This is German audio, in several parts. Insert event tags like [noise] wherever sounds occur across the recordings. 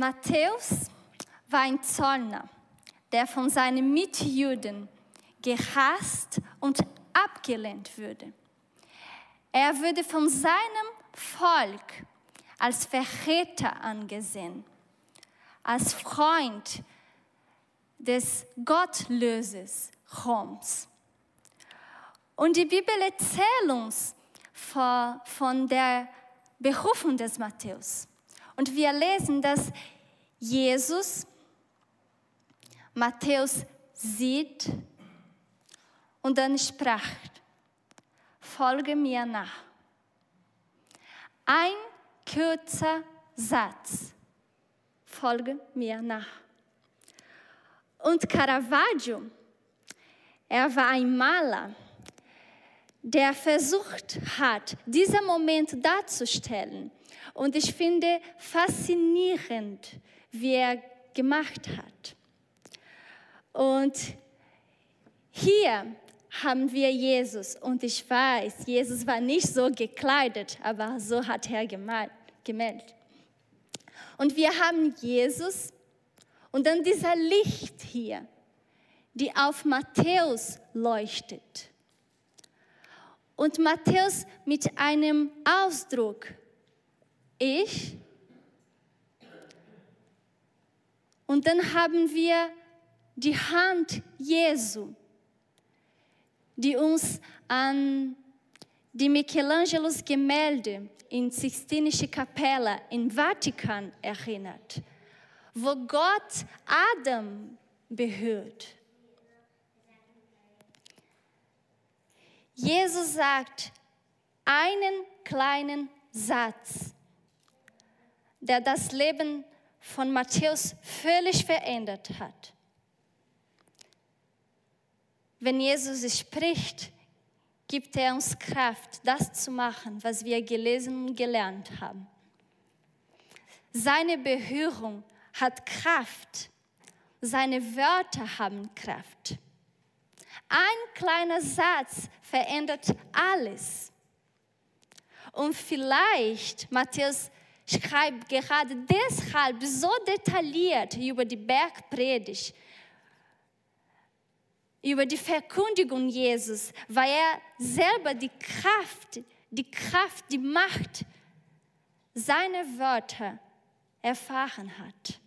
Matthäus war ein Zollner, der von seinen Mitjuden gehasst und abgelehnt würde. Er würde von seinem Volk als Verräter angesehen, als Freund des Gottlöses Roms. Und die Bibel erzählt uns von der Berufung des Matthäus. Und wir lesen, dass Jesus Matthäus sieht und dann sprach, folge mir nach. Ein kurzer Satz, folge mir nach. Und Caravaggio, er war ein Maler, der versucht hat, diesen Moment darzustellen. Und ich finde faszinierend, wie er gemacht hat. Und hier haben wir Jesus. Und ich weiß, Jesus war nicht so gekleidet, aber so hat er gemeldet. Und wir haben Jesus und dann dieser Licht hier, die auf Matthäus leuchtet. Und Matthäus mit einem Ausdruck, ich. Und dann haben wir die Hand Jesu, die uns an die Michelangelos Gemälde in Sixtinische Kapelle im Vatikan erinnert, wo Gott Adam behört. Jesus sagt einen kleinen Satz, der das Leben von Matthäus völlig verändert hat. Wenn Jesus spricht, gibt er uns Kraft, das zu machen, was wir gelesen und gelernt haben. Seine Berührung hat Kraft. Seine Wörter haben Kraft. Ein kleiner Satz verändert alles. Und vielleicht, Matthäus schreibt gerade deshalb so detailliert über die Bergpredigt, über die Verkündigung Jesus, weil er selber die Kraft, die Kraft, die Macht seiner Wörter erfahren hat.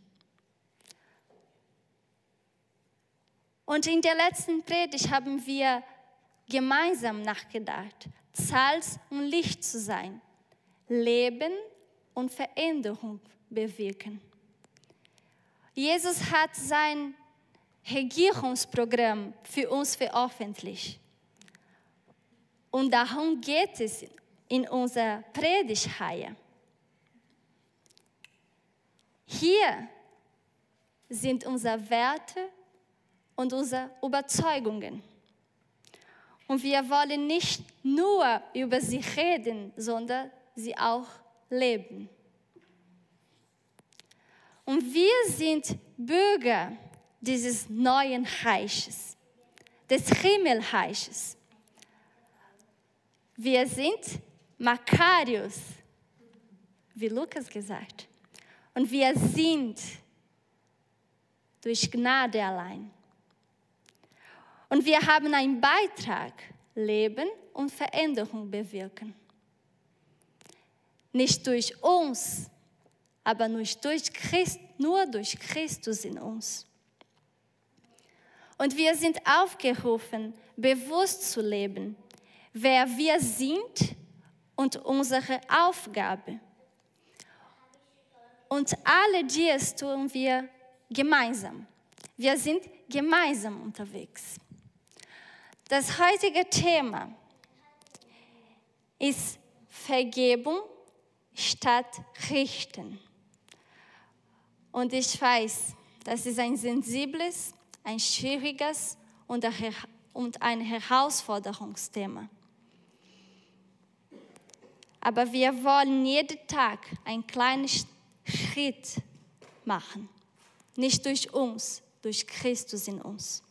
Und in der letzten Predigt haben wir gemeinsam nachgedacht, Salz und Licht zu sein, Leben und Veränderung bewirken. Jesus hat sein Regierungsprogramm für uns veröffentlicht. Und darum geht es in unserer Predigtreihe. Hier sind unsere Werte und unsere Überzeugungen. Und wir wollen nicht nur über sie reden, sondern sie auch leben. Und wir sind Bürger dieses neuen Reiches, des Himmelreiches. Wir sind Makarios, wie Lukas gesagt. Und wir sind durch Gnade allein. Und wir haben einen Beitrag, Leben und Veränderung bewirken. Nicht durch uns, aber nur durch, Christ, nur durch Christus in uns. Und wir sind aufgerufen, bewusst zu leben, wer wir sind und unsere Aufgabe. Und alle dies tun wir gemeinsam. Wir sind gemeinsam unterwegs. Das heutige Thema ist Vergebung statt Richten. Und ich weiß, das ist ein sensibles ein schwieriges und ein Herausforderungsthema. Aber wir wollen jeden Tag einen kleinen Schritt machen. Nicht durch uns, durch Christus in uns.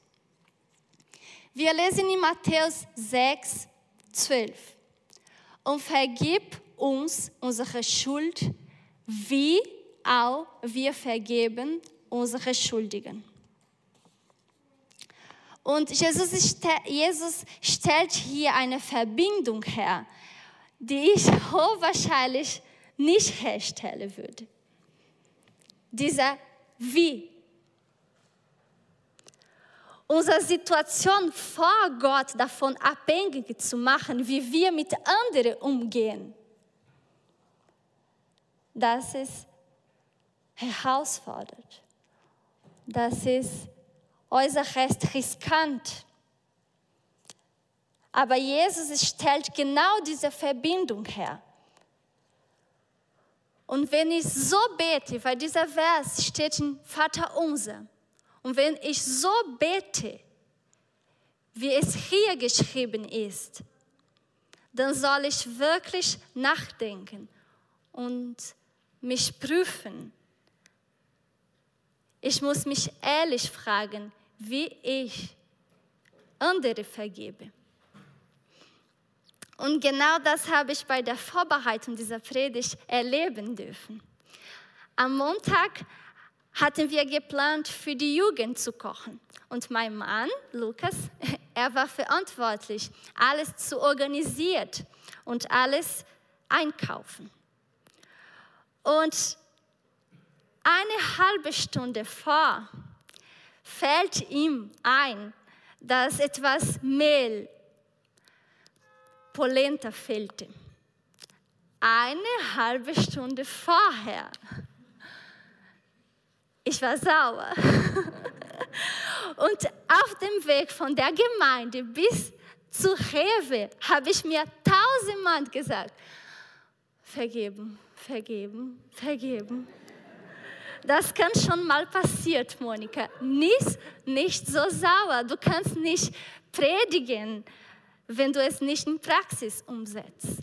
Wir lesen in Matthäus 6, 12. Und vergib uns unsere Schuld, wie auch wir vergeben unsere Schuldigen. Und Jesus, Jesus stellt hier eine Verbindung her, die ich hochwahrscheinlich nicht herstellen würde. Dieser Wie. Unsere Situation vor Gott davon abhängig zu machen, wie wir mit anderen umgehen. Das ist herausfordernd. Das ist äußerst riskant. Aber Jesus stellt genau diese Verbindung her. Und wenn ich so bete, weil dieser Vers steht in Vater unser, und wenn ich so bete, wie es hier geschrieben ist, dann soll ich wirklich nachdenken und mich prüfen. Ich muss mich ehrlich fragen, wie ich andere vergebe. Und genau das habe ich bei der Vorbereitung dieser Predigt erleben dürfen. Am Montag hatten wir geplant, für die Jugend zu kochen. Und mein Mann, Lukas, [laughs] er war verantwortlich, alles zu organisieren und alles einkaufen. Und eine halbe Stunde vor fällt ihm ein, dass etwas Mehl Polenta fehlte. Eine halbe Stunde vorher. Ich war sauer. [laughs] Und auf dem Weg von der Gemeinde bis zu Rewe habe ich mir tausendmal gesagt, vergeben, vergeben, vergeben. Das kann schon mal passiert, Monika. Nicht, nicht so sauer. Du kannst nicht predigen wenn du es nicht in Praxis umsetzt.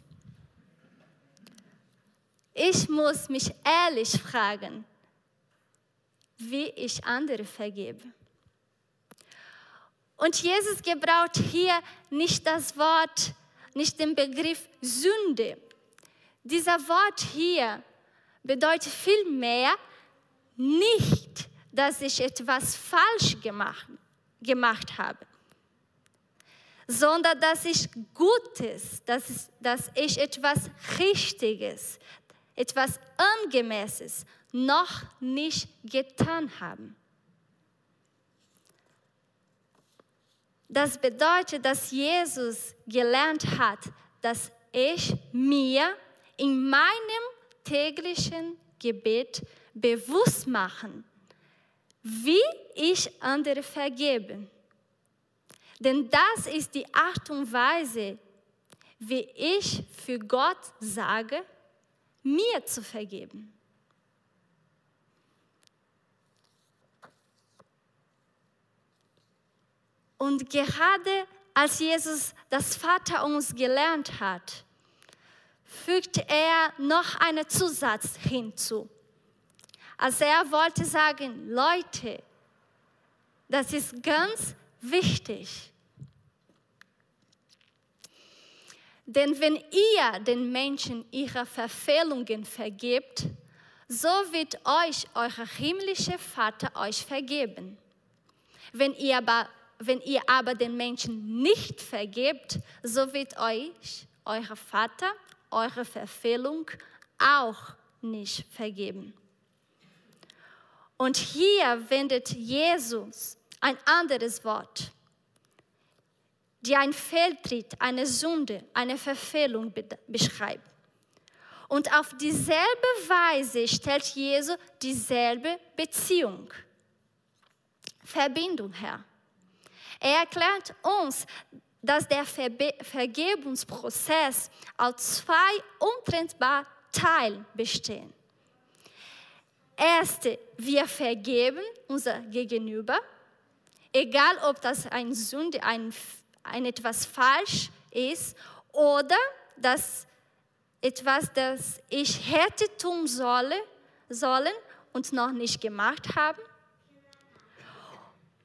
Ich muss mich ehrlich fragen, wie ich andere vergebe. Und Jesus gebraucht hier nicht das Wort, nicht den Begriff Sünde. Dieser Wort hier bedeutet vielmehr nicht, dass ich etwas falsch gemacht, gemacht habe sondern dass ich Gutes, dass, dass ich etwas Richtiges, etwas Angemesses noch nicht getan habe. Das bedeutet, dass Jesus gelernt hat, dass ich mir in meinem täglichen Gebet bewusst machen, wie ich andere vergebe. Denn das ist die Art und Weise, wie ich für Gott sage, mir zu vergeben. Und gerade als Jesus das Vater uns gelernt hat, fügt er noch einen Zusatz hinzu. Also er wollte sagen, Leute, das ist ganz wichtig. Denn wenn ihr den Menschen ihre Verfehlungen vergebt, so wird euch euer himmlischer Vater euch vergeben. Wenn ihr aber, wenn ihr aber den Menschen nicht vergebt, so wird euch euer Vater eure Verfehlung auch nicht vergeben. Und hier wendet Jesus ein anderes Wort, die ein Fehltritt, eine Sünde, eine Verfehlung beschreibt. Und auf dieselbe Weise stellt Jesus dieselbe Beziehung, Verbindung her. Er erklärt uns, dass der Verbe Vergebungsprozess aus zwei untrennbaren Teilen besteht. Erste, wir vergeben unser Gegenüber Egal, ob das ein Sünde, ein, ein etwas falsch ist oder das etwas, das ich hätte tun solle, sollen und noch nicht gemacht haben,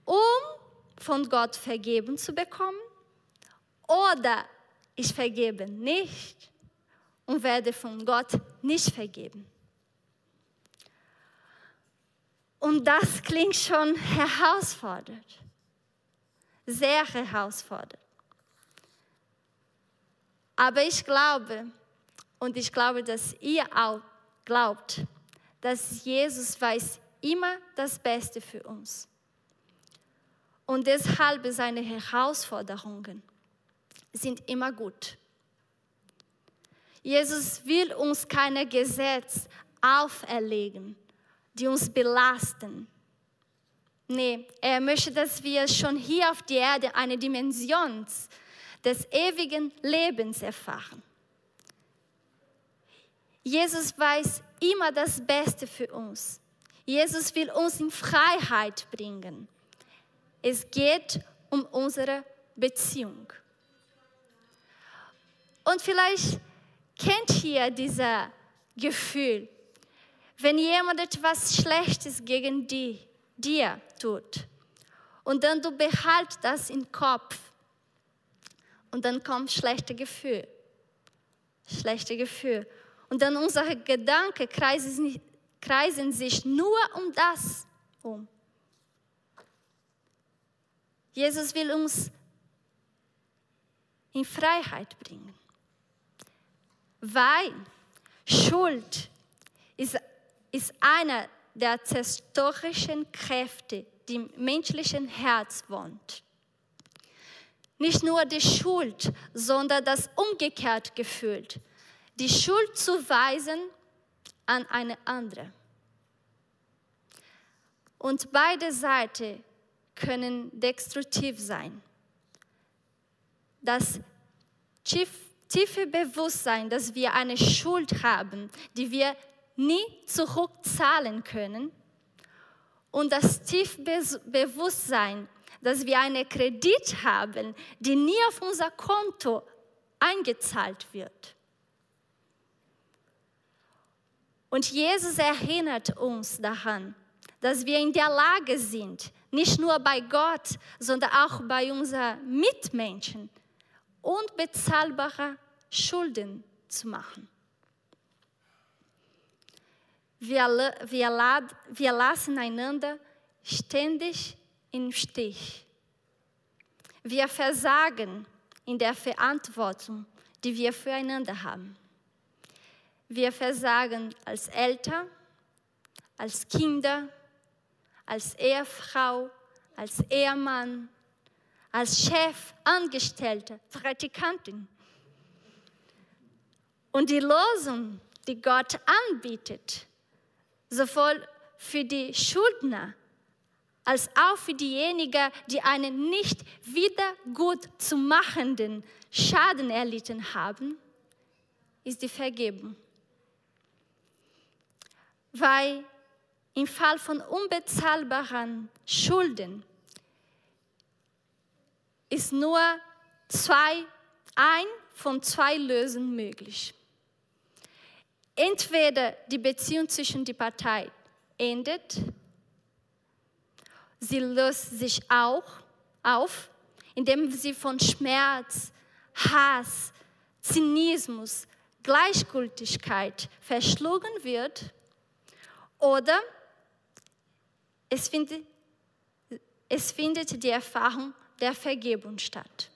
um von Gott vergeben zu bekommen. Oder ich vergebe nicht und werde von Gott nicht vergeben. Und das klingt schon herausfordernd, sehr herausfordernd. Aber ich glaube, und ich glaube, dass ihr auch glaubt, dass Jesus weiß immer das Beste für uns. Und deshalb seine Herausforderungen sind immer gut. Jesus will uns keine Gesetze auferlegen, die uns belasten. Nee, er möchte, dass wir schon hier auf der Erde eine Dimension des ewigen Lebens erfahren. Jesus weiß immer das Beste für uns. Jesus will uns in Freiheit bringen. Es geht um unsere Beziehung. Und vielleicht kennt ihr dieses Gefühl, wenn jemand etwas Schlechtes gegen die, dir tut. Und dann du behalt das im Kopf. Und dann kommt schlechte Gefühl, schlechte Gefühl. Und dann unsere Gedanken kreisen, kreisen sich nur um das um. Jesus will uns in Freiheit bringen, weil Schuld ist, ist eine der zerstörerischen Kräfte, die im menschlichen Herz wohnt. Nicht nur die Schuld, sondern das umgekehrt Gefühl die Schuld zu weisen an eine andere. Und beide Seiten können destruktiv sein. Das tiefe Bewusstsein, dass wir eine Schuld haben, die wir nie zurückzahlen können, und das tiefe Bewusstsein, dass wir einen Kredit haben, die nie auf unser Konto eingezahlt wird. Und Jesus erinnert uns daran, dass wir in der Lage sind, nicht nur bei Gott, sondern auch bei unseren Mitmenschen unbezahlbare Schulden zu machen. Wir, wir, wir lassen einander ständig im Stich. Wir versagen in der Verantwortung, die wir füreinander haben. Wir versagen als Eltern, als Kinder, als Ehefrau, als Ehemann, als Chef, Angestellte, Praktikantin. Und die Lösung, die Gott anbietet, sowohl für die Schuldner als auch für diejenigen, die einen nicht wieder gut zu machenden Schaden erlitten haben, ist die Vergebung weil im Fall von unbezahlbaren Schulden ist nur zwei, ein von zwei Lösungen möglich. Entweder die Beziehung zwischen die Parteien endet, sie löst sich auch auf, indem sie von Schmerz, Hass, Zynismus, Gleichgültigkeit verschlungen wird oder es findet, es findet die Erfahrung der Vergebung statt.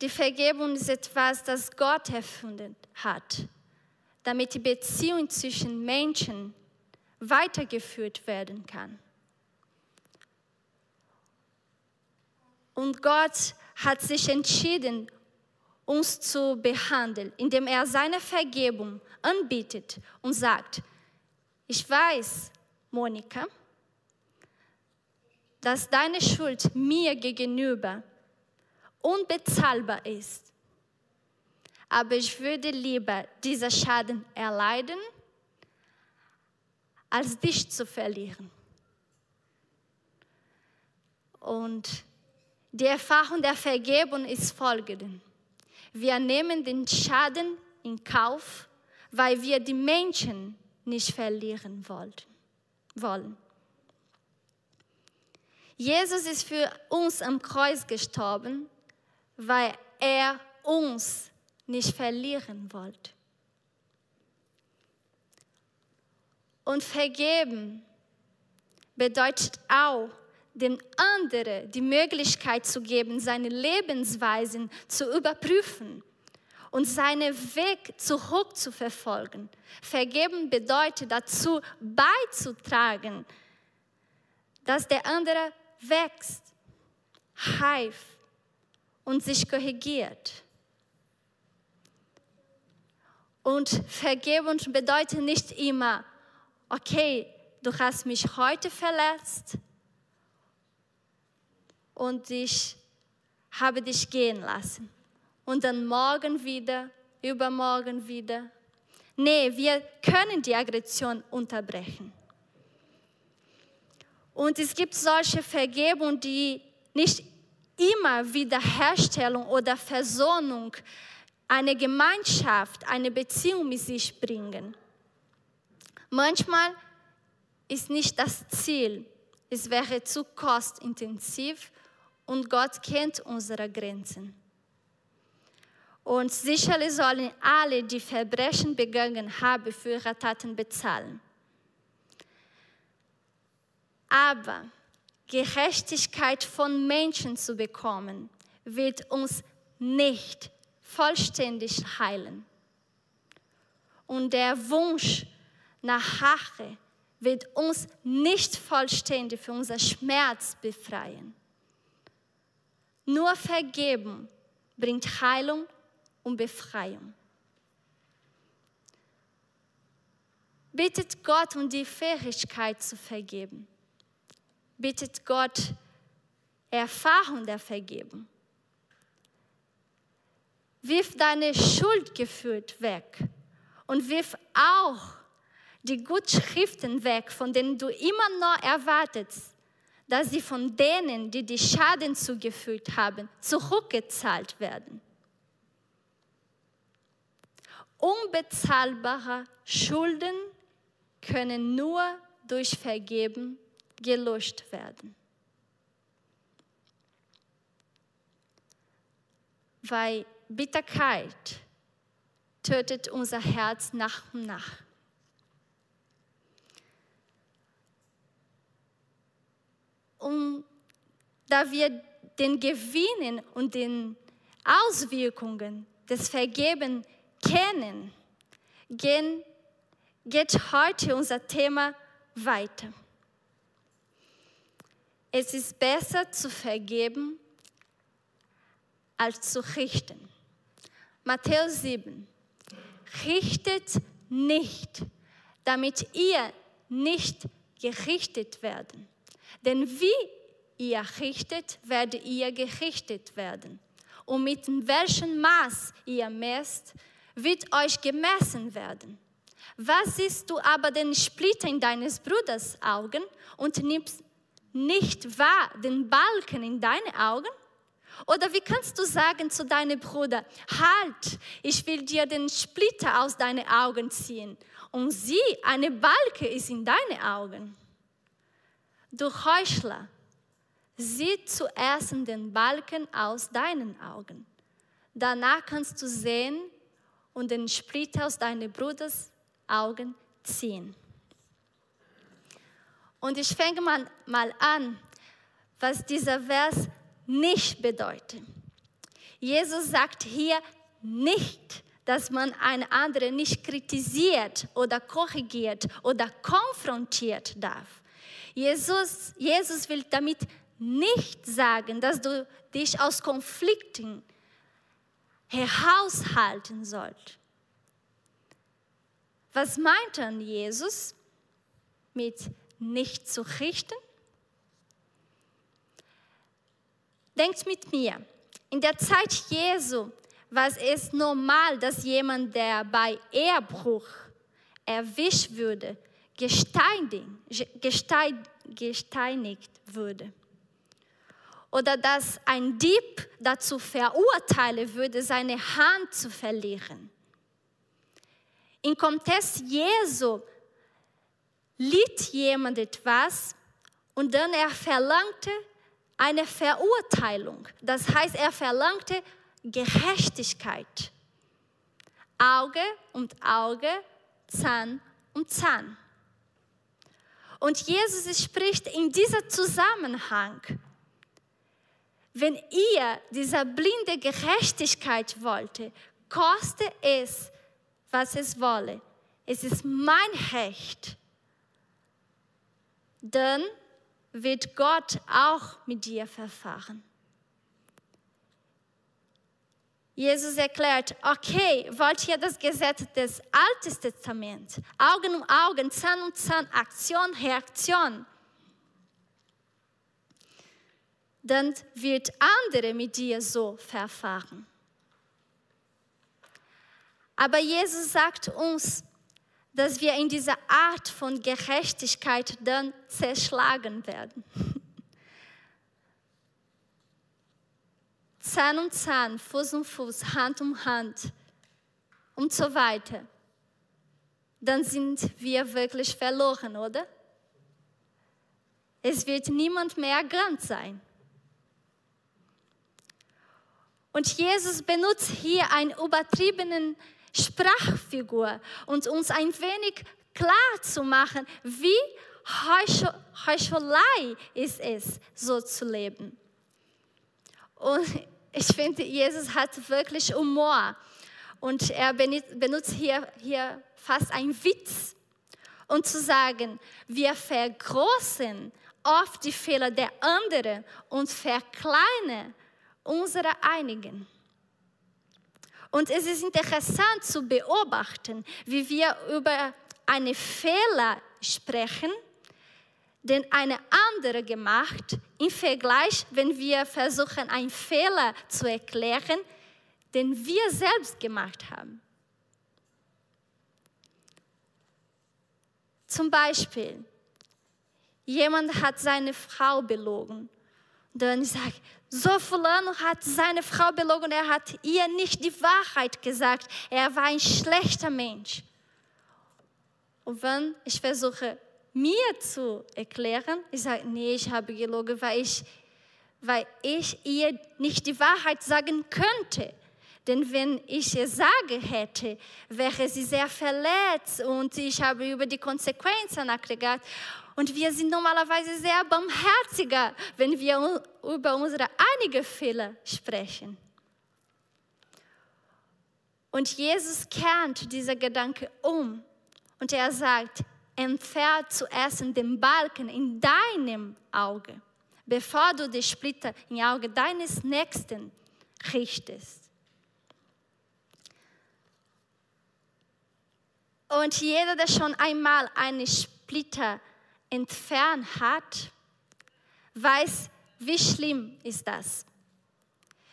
Die Vergebung ist etwas, das Gott erfunden hat, damit die Beziehung zwischen Menschen weitergeführt werden kann. Und Gott hat sich entschieden, uns zu behandeln, indem er seine Vergebung anbietet und sagt, ich weiß, Monika, dass deine Schuld mir gegenüber unbezahlbar ist. Aber ich würde lieber diesen Schaden erleiden, als dich zu verlieren. Und die Erfahrung der Vergebung ist folgende. Wir nehmen den Schaden in Kauf, weil wir die Menschen nicht verlieren wollen. Jesus ist für uns am Kreuz gestorben, weil er uns nicht verlieren wollte. Und vergeben bedeutet auch, dem anderen die Möglichkeit zu geben, seine Lebensweisen zu überprüfen und seinen Weg zurückzuverfolgen. Vergeben bedeutet dazu beizutragen, dass der andere wächst, heift und sich korrigiert. Und Vergebung bedeutet nicht immer, okay, du hast mich heute verletzt und ich habe dich gehen lassen. Und dann morgen wieder, übermorgen wieder. Nee, wir können die Aggression unterbrechen. Und es gibt solche Vergebung, die nicht immer Wiederherstellung oder Versöhnung, eine Gemeinschaft, eine Beziehung mit sich bringen. Manchmal ist nicht das Ziel, es wäre zu kostintensiv und Gott kennt unsere Grenzen. Und sicherlich sollen alle, die Verbrechen begangen haben, für ihre Taten bezahlen. Aber Gerechtigkeit von Menschen zu bekommen, wird uns nicht vollständig heilen. Und der Wunsch nach Rache wird uns nicht vollständig für unser Schmerz befreien. Nur Vergeben bringt Heilung und Befreiung. Bittet Gott um die Fähigkeit zu vergeben bittet Gott Erfahrung der Vergebung. Wirf deine Schuldgefühl weg und wirf auch die Gutschriften weg, von denen du immer noch erwartest, dass sie von denen, die die Schaden zugefügt haben, zurückgezahlt werden. Unbezahlbare Schulden können nur durch Vergeben gelöscht werden. Weil Bitterkeit tötet unser Herz nach und nach. Und da wir den Gewinnen und den Auswirkungen des Vergebens kennen, geht heute unser Thema weiter. Es ist besser zu vergeben als zu richten. Matthäus 7. Richtet nicht, damit ihr nicht gerichtet werden. Denn wie ihr richtet, werdet ihr gerichtet werden. Und mit welchem Maß ihr messt, wird euch gemessen werden. Was siehst du aber den Splitter in deines Bruders Augen und nimmst nicht wahr den Balken in deine Augen? Oder wie kannst du sagen zu deinem Bruder, halt, ich will dir den Splitter aus deinen Augen ziehen und sieh, eine Balke ist in deine Augen. Du Heuchler, sieh zuerst den Balken aus deinen Augen. Danach kannst du sehen und den Splitter aus deines Bruders Augen ziehen. Und ich fange mal, mal an, was dieser Vers nicht bedeutet. Jesus sagt hier nicht, dass man einen anderen nicht kritisiert oder korrigiert oder konfrontiert darf. Jesus, Jesus will damit nicht sagen, dass du dich aus Konflikten heraushalten sollst. Was meint dann Jesus mit nicht zu richten? Denkt mit mir, in der Zeit Jesu war es normal, dass jemand, der bei Ehrbruch erwischt würde, gesteinigt, würde. Oder dass ein Dieb dazu verurteilen würde, seine Hand zu verlieren. Im Kontext Jesu litt jemand etwas und dann er verlangte eine Verurteilung. Das heißt, er verlangte Gerechtigkeit. Auge und Auge, Zahn um Zahn. Und Jesus spricht in diesem Zusammenhang, wenn ihr diese blinde Gerechtigkeit wollte, koste es, was es wolle. Es ist mein Recht. Dann wird Gott auch mit dir verfahren. Jesus erklärt, okay, wollt ihr das Gesetz des Alten Testaments, Augen um Augen, Zahn um Zahn, Aktion, Reaktion, dann wird andere mit dir so verfahren. Aber Jesus sagt uns, dass wir in dieser Art von Gerechtigkeit dann zerschlagen werden. [laughs] Zahn um Zahn, Fuß um Fuß, Hand um Hand und so weiter. Dann sind wir wirklich verloren, oder? Es wird niemand mehr ganz sein. Und Jesus benutzt hier eine übertriebene Sprachfigur und uns ein wenig klar zu machen, wie Heuchelei ist es, so zu leben. Und ich finde, Jesus hat wirklich Humor. Und er benutzt hier, hier fast einen Witz. Und zu sagen, wir vergroßen oft die Fehler der anderen und verkleinern unsere einigen. Und es ist interessant zu beobachten, wie wir über eine Fehler sprechen, den eine andere gemacht, im Vergleich, wenn wir versuchen, einen Fehler zu erklären, den wir selbst gemacht haben. Zum Beispiel, jemand hat seine Frau belogen. Dann sagt, so Fulano hat seine Frau belogen, er hat ihr nicht die Wahrheit gesagt. Er war ein schlechter Mensch. Und wenn ich versuche, mir zu erklären. Ich sage, nee, ich habe gelogen, weil ich, weil ich ihr nicht die Wahrheit sagen könnte. Denn wenn ich es sagen hätte, wäre sie sehr verletzt und ich habe über die Konsequenzen nachgedacht. Und wir sind normalerweise sehr barmherziger, wenn wir über unsere eigenen Fehler sprechen. Und Jesus kennt diese Gedanke um und er sagt, entfernt zuerst den Balken in deinem Auge, bevor du die Splitter im Auge deines Nächsten richtest. Und jeder, der schon einmal eine Splitter entfernt hat, weiß, wie schlimm ist das.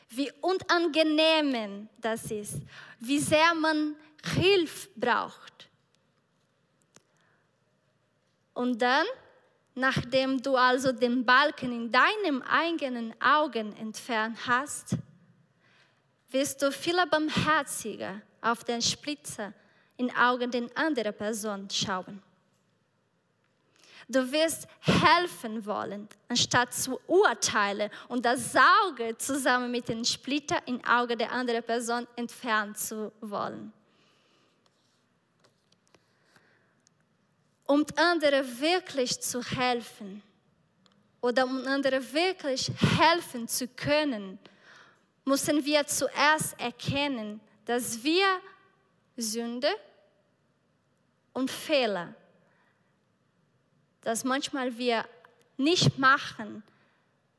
Wie unangenehm das ist. Wie sehr man Hilfe braucht. Und dann, nachdem du also den Balken in deinem eigenen Augen entfernt hast, wirst du viel barmherziger auf den Splitzer in Augen der anderen Person schauen. Du wirst helfen wollen, anstatt zu urteilen und das Auge zusammen mit dem Splitter in Auge der anderen Person entfernen zu wollen. um anderen wirklich zu helfen oder um anderen wirklich helfen zu können, müssen wir zuerst erkennen, dass wir Sünde und Fehler, dass manchmal wir nicht machen,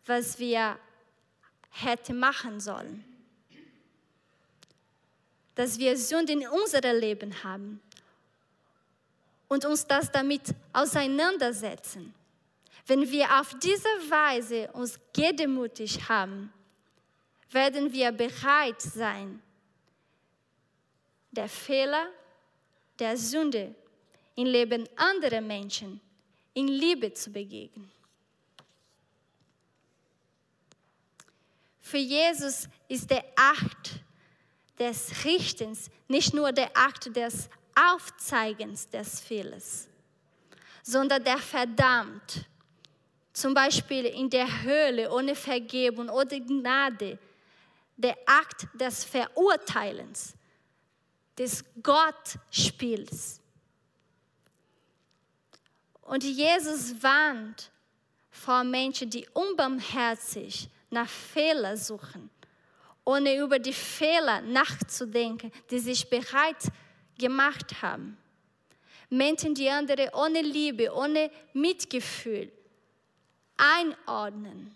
was wir hätten machen sollen. Dass wir Sünde in unserem Leben haben und uns das damit auseinandersetzen. Wenn wir auf diese Weise uns gedemütigt haben, werden wir bereit sein, der Fehler, der Sünde im Leben anderer Menschen in Liebe zu begegnen. Für Jesus ist der Akt des Richtens nicht nur der Akt des Aufzeigens des Fehlers, sondern der verdammt. Zum Beispiel in der Höhle ohne Vergebung oder Gnade, der Akt des Verurteilens, des Gottspiels. Und Jesus warnt vor Menschen, die unbarmherzig nach Fehler suchen, ohne über die Fehler nachzudenken, die sich bereits gemacht haben. Menschen, die andere ohne Liebe, ohne Mitgefühl einordnen.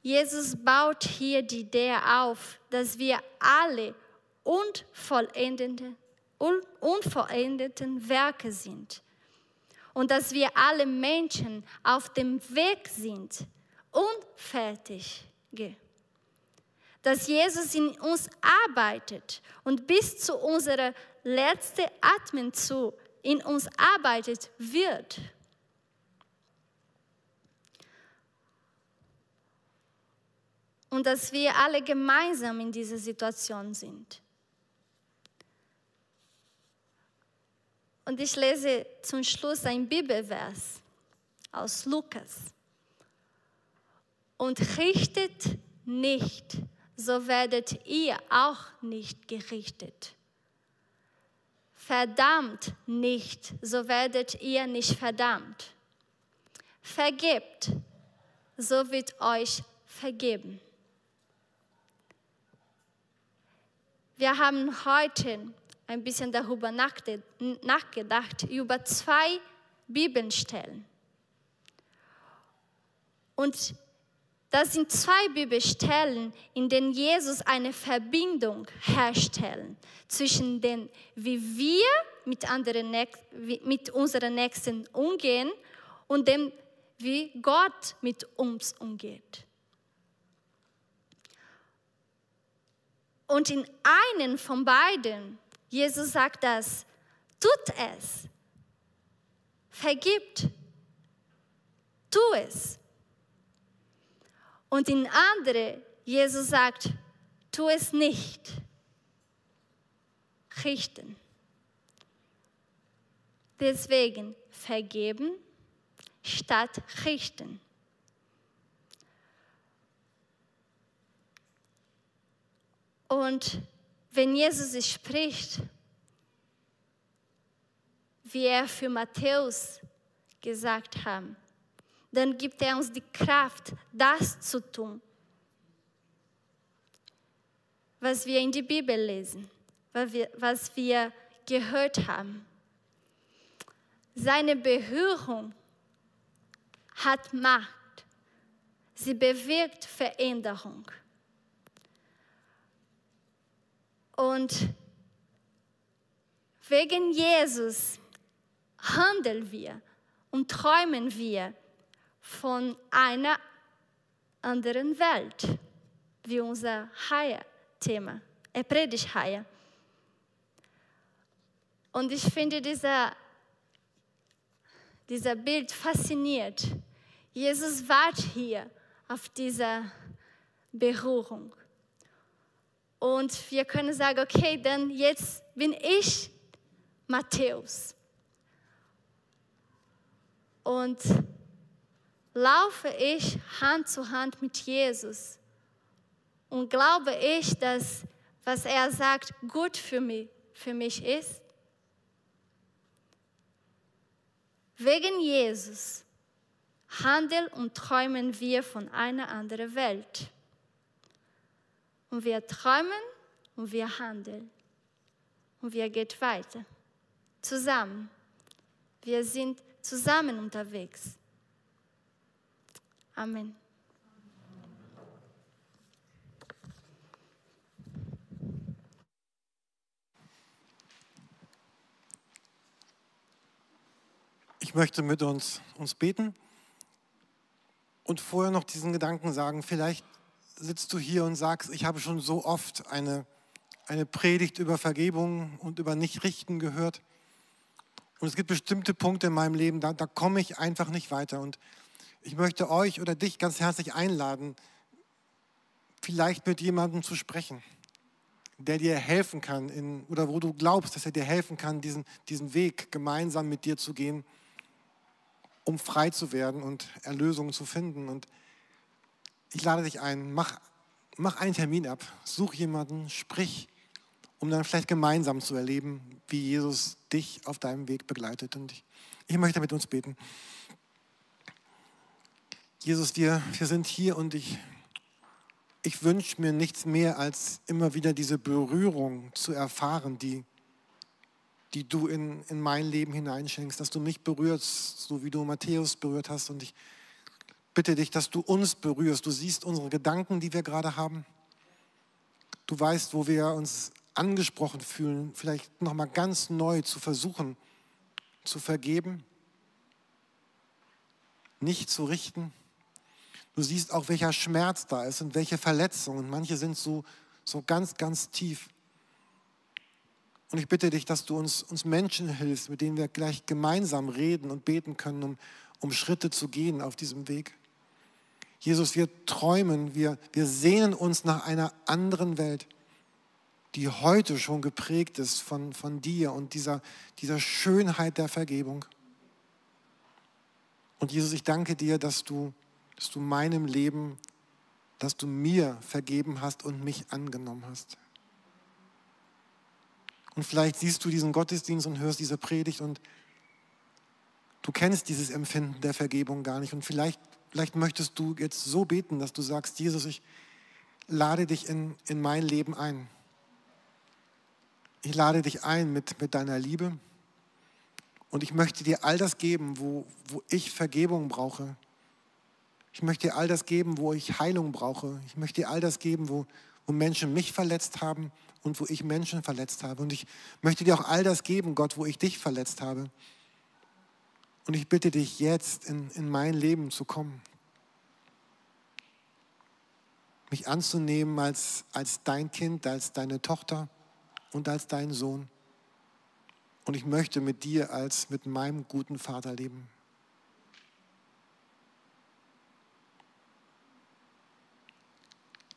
Jesus baut hier die Idee auf, dass wir alle unvollendete, unvollendeten Werke sind und dass wir alle Menschen auf dem Weg sind, unfertig. Dass Jesus in uns arbeitet und bis zu unserer letzten Atemzug in uns arbeitet wird. Und dass wir alle gemeinsam in dieser Situation sind. Und ich lese zum Schluss ein Bibelvers aus Lukas. Und richtet nicht, so werdet ihr auch nicht gerichtet. Verdammt nicht, so werdet ihr nicht verdammt. Vergebt, so wird euch vergeben. Wir haben heute ein bisschen darüber nachgedacht, über zwei Bibelstellen. Und das sind zwei Bibelstellen, in denen Jesus eine Verbindung herstellt zwischen dem, wie wir mit, anderen, mit unseren Nächsten umgehen und dem, wie Gott mit uns umgeht. Und in einem von beiden, Jesus sagt das, tut es, vergibt, tu es. Und in andere, Jesus sagt, tu es nicht. Richten. Deswegen vergeben statt richten. Und wenn Jesus spricht, wie er für Matthäus gesagt hat, dann gibt er uns die Kraft, das zu tun, was wir in die Bibel lesen, was wir gehört haben. Seine Berührung hat Macht. Sie bewirkt Veränderung. Und wegen Jesus handeln wir und träumen wir von einer anderen Welt, wie unser Haie-Thema, äh, Predigt-Haie. Und ich finde dieser, dieser Bild fasziniert. Jesus wartet hier auf diese Berührung. Und wir können sagen, okay, dann jetzt bin ich Matthäus. Und laufe ich Hand zu Hand mit Jesus und glaube ich, dass was er sagt gut für mich, für mich ist? Wegen Jesus handeln und träumen wir von einer anderen Welt. Und wir träumen und wir handeln. Und wir gehen weiter. Zusammen. Wir sind zusammen unterwegs. Amen. Ich möchte mit uns, uns beten und vorher noch diesen Gedanken sagen, vielleicht sitzt du hier und sagst, ich habe schon so oft eine, eine Predigt über Vergebung und über Nichtrichten gehört. Und es gibt bestimmte Punkte in meinem Leben, da, da komme ich einfach nicht weiter. Und ich möchte euch oder dich ganz herzlich einladen, vielleicht mit jemandem zu sprechen, der dir helfen kann in, oder wo du glaubst, dass er dir helfen kann, diesen, diesen Weg gemeinsam mit dir zu gehen, um frei zu werden und Erlösung zu finden. Und ich lade dich ein, mach, mach einen Termin ab, such jemanden, sprich, um dann vielleicht gemeinsam zu erleben, wie Jesus dich auf deinem Weg begleitet. Und ich, ich möchte mit uns beten. Jesus, wir, wir sind hier und ich, ich wünsche mir nichts mehr, als immer wieder diese Berührung zu erfahren, die, die du in, in mein Leben hineinschenkst, dass du mich berührst, so wie du Matthäus berührt hast. Und ich bitte dich, dass du uns berührst. Du siehst unsere Gedanken, die wir gerade haben. Du weißt, wo wir uns angesprochen fühlen, vielleicht nochmal ganz neu zu versuchen, zu vergeben, nicht zu richten. Du siehst auch, welcher Schmerz da ist und welche Verletzungen. Manche sind so, so ganz, ganz tief. Und ich bitte dich, dass du uns, uns Menschen hilfst, mit denen wir gleich gemeinsam reden und beten können, um, um Schritte zu gehen auf diesem Weg. Jesus, wir träumen, wir, wir sehnen uns nach einer anderen Welt, die heute schon geprägt ist von, von dir und dieser, dieser Schönheit der Vergebung. Und Jesus, ich danke dir, dass du, dass du meinem Leben, dass du mir vergeben hast und mich angenommen hast. Und vielleicht siehst du diesen Gottesdienst und hörst diese Predigt und du kennst dieses Empfinden der Vergebung gar nicht. Und vielleicht, vielleicht möchtest du jetzt so beten, dass du sagst, Jesus, ich lade dich in, in mein Leben ein. Ich lade dich ein mit, mit deiner Liebe. Und ich möchte dir all das geben, wo, wo ich Vergebung brauche. Ich möchte dir all das geben, wo ich Heilung brauche. Ich möchte dir all das geben, wo, wo Menschen mich verletzt haben und wo ich Menschen verletzt habe. Und ich möchte dir auch all das geben, Gott, wo ich dich verletzt habe. Und ich bitte dich jetzt in, in mein Leben zu kommen. Mich anzunehmen als, als dein Kind, als deine Tochter und als dein Sohn. Und ich möchte mit dir als mit meinem guten Vater leben.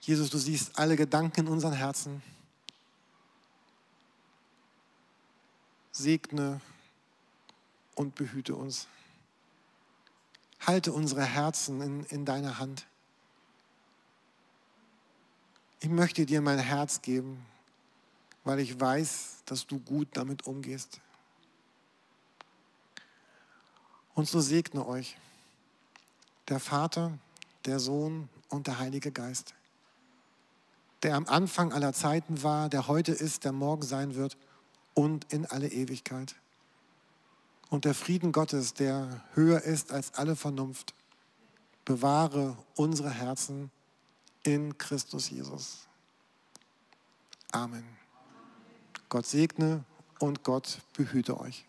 Jesus, du siehst alle Gedanken in unseren Herzen. Segne und behüte uns. Halte unsere Herzen in, in deiner Hand. Ich möchte dir mein Herz geben, weil ich weiß, dass du gut damit umgehst. Und so segne euch der Vater, der Sohn und der Heilige Geist der am Anfang aller Zeiten war, der heute ist, der morgen sein wird und in alle Ewigkeit. Und der Frieden Gottes, der höher ist als alle Vernunft, bewahre unsere Herzen in Christus Jesus. Amen. Gott segne und Gott behüte euch.